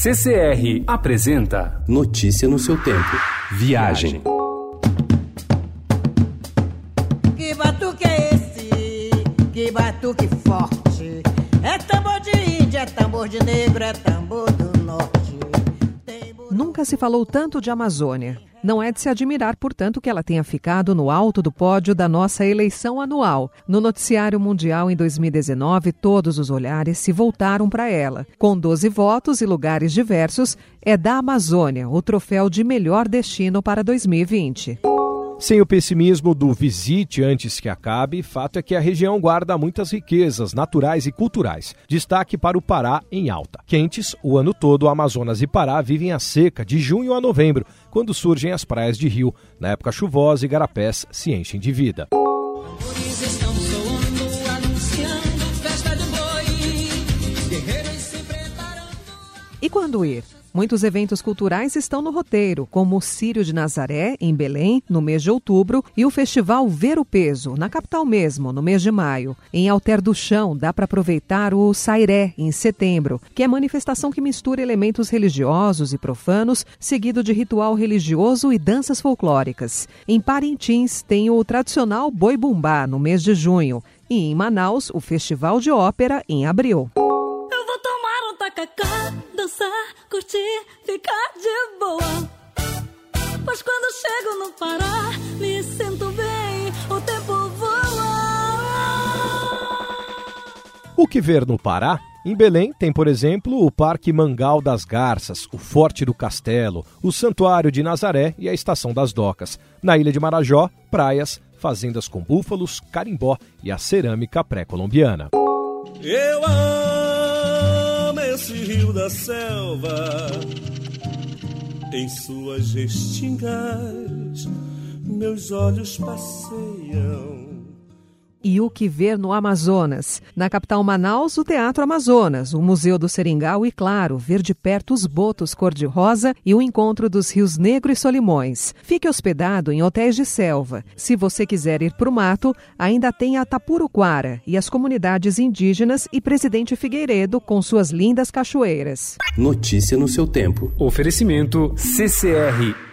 CCR apresenta Notícia no seu tempo. Viagem. Que batuque é esse? Que batuque forte. É tambor de índia, é tambor de negro, é tambor do norte. Nunca se falou tanto de Amazônia. Não é de se admirar, portanto, que ela tenha ficado no alto do pódio da nossa eleição anual. No Noticiário Mundial em 2019, todos os olhares se voltaram para ela. Com 12 votos e lugares diversos, é da Amazônia o troféu de melhor destino para 2020. Sem o pessimismo do visite antes que acabe, fato é que a região guarda muitas riquezas naturais e culturais. Destaque para o Pará em alta. Quentes, o ano todo, Amazonas e Pará vivem a seca de junho a novembro, quando surgem as praias de rio. Na época chuvosa, igarapés se enchem de vida. E quando ir? Muitos eventos culturais estão no roteiro, como o Círio de Nazaré, em Belém, no mês de outubro, e o Festival Ver o Peso, na capital mesmo, no mês de maio. Em Alter do Chão, dá para aproveitar o Sairé, em setembro, que é manifestação que mistura elementos religiosos e profanos, seguido de ritual religioso e danças folclóricas. Em Parintins, tem o tradicional Boi Bumbá, no mês de junho. E em Manaus, o Festival de Ópera, em abril. Ficar de boa. Pois quando chego no Pará, me sinto bem, o tempo voa. O que ver no Pará? Em Belém tem, por exemplo, o Parque Mangal das Garças, o Forte do Castelo, o Santuário de Nazaré e a Estação das Docas. Na Ilha de Marajó, praias, fazendas com búfalos, carimbó e a cerâmica pré-colombiana. Eu amo esse rio da selva, em suas restingas, meus olhos passeiam. E o que ver no Amazonas? Na capital Manaus, o Teatro Amazonas, o Museu do Seringal e, claro, ver de perto os botos cor-de-rosa e o encontro dos rios Negro e Solimões. Fique hospedado em hotéis de selva. Se você quiser ir para o mato, ainda tem a Tapuruquara e as comunidades indígenas e Presidente Figueiredo com suas lindas cachoeiras. Notícia no seu tempo. Oferecimento CCR